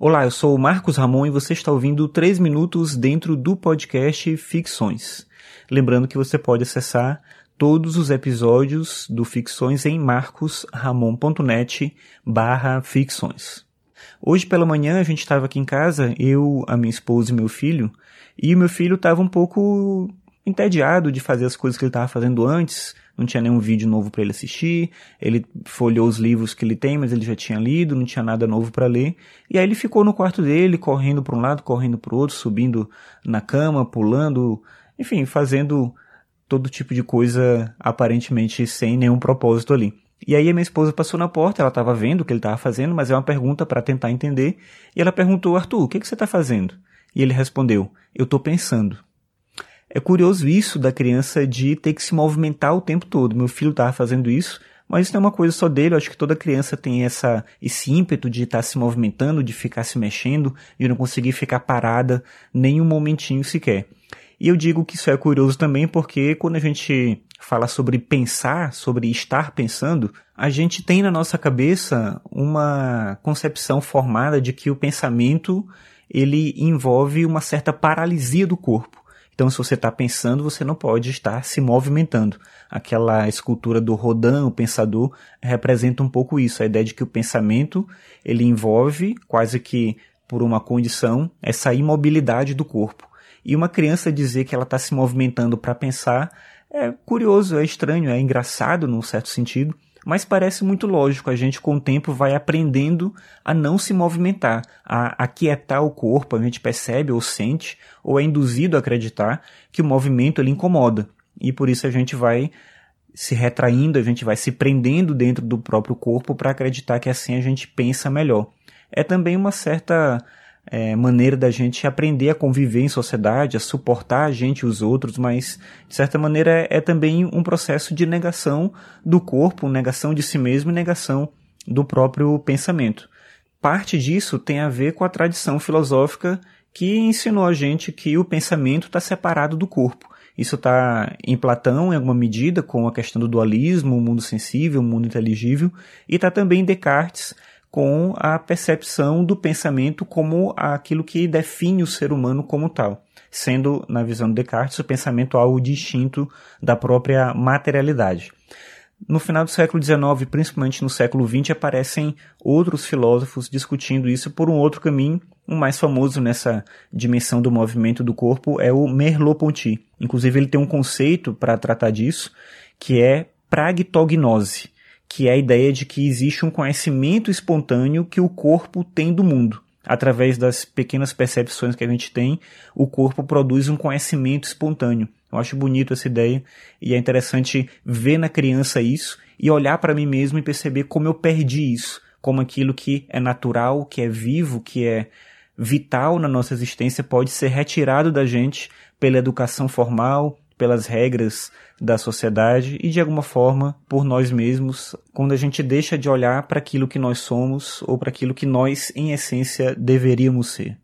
Olá, eu sou o Marcos Ramon e você está ouvindo 3 minutos dentro do podcast Ficções. Lembrando que você pode acessar todos os episódios do Ficções em marcosramon.net barra ficções. Hoje pela manhã a gente estava aqui em casa, eu, a minha esposa e meu filho, e o meu filho estava um pouco entediado de fazer as coisas que ele estava fazendo antes, não tinha nenhum vídeo novo para ele assistir, ele folheou os livros que ele tem, mas ele já tinha lido, não tinha nada novo para ler, e aí ele ficou no quarto dele, correndo para um lado, correndo para o outro, subindo na cama, pulando, enfim, fazendo todo tipo de coisa aparentemente sem nenhum propósito ali. E aí a minha esposa passou na porta, ela estava vendo o que ele estava fazendo, mas é uma pergunta para tentar entender, e ela perguntou, Arthur, o que, que você está fazendo? E ele respondeu, eu estou pensando. É curioso isso da criança de ter que se movimentar o tempo todo. Meu filho estava fazendo isso, mas isso não é uma coisa só dele. Eu acho que toda criança tem essa, esse ímpeto de estar tá se movimentando, de ficar se mexendo, de não conseguir ficar parada nem um momentinho sequer. E eu digo que isso é curioso também porque quando a gente fala sobre pensar, sobre estar pensando, a gente tem na nossa cabeça uma concepção formada de que o pensamento ele envolve uma certa paralisia do corpo. Então, se você está pensando, você não pode estar se movimentando. Aquela escultura do Rodin, o pensador, representa um pouco isso, a ideia de que o pensamento ele envolve quase que por uma condição essa imobilidade do corpo. E uma criança dizer que ela está se movimentando para pensar é curioso, é estranho, é engraçado num certo sentido, mas parece muito lógico. A gente, com o tempo, vai aprendendo a não se movimentar, a aquietar o corpo. A gente percebe ou sente, ou é induzido a acreditar que o movimento ele incomoda. E por isso a gente vai se retraindo, a gente vai se prendendo dentro do próprio corpo para acreditar que assim a gente pensa melhor. É também uma certa é, maneira da gente aprender a conviver em sociedade, a suportar a gente e os outros, mas de certa maneira é, é também um processo de negação do corpo, negação de si mesmo e negação do próprio pensamento. Parte disso tem a ver com a tradição filosófica que ensinou a gente que o pensamento está separado do corpo. Isso está em Platão, em alguma medida, com a questão do dualismo, o mundo sensível, o mundo inteligível, e está também em Descartes, com a percepção do pensamento como aquilo que define o ser humano como tal, sendo, na visão de Descartes, o pensamento algo distinto da própria materialidade. No final do século XIX, principalmente no século XX, aparecem outros filósofos discutindo isso por um outro caminho. O mais famoso nessa dimensão do movimento do corpo é o Merleau-Ponty. Inclusive, ele tem um conceito para tratar disso, que é pragtognose, que é a ideia de que existe um conhecimento espontâneo que o corpo tem do mundo. Através das pequenas percepções que a gente tem, o corpo produz um conhecimento espontâneo. Eu acho bonito essa ideia e é interessante ver na criança isso e olhar para mim mesmo e perceber como eu perdi isso, como aquilo que é natural, que é vivo, que é vital na nossa existência pode ser retirado da gente pela educação formal, pelas regras da sociedade e de alguma forma por nós mesmos, quando a gente deixa de olhar para aquilo que nós somos ou para aquilo que nós, em essência, deveríamos ser.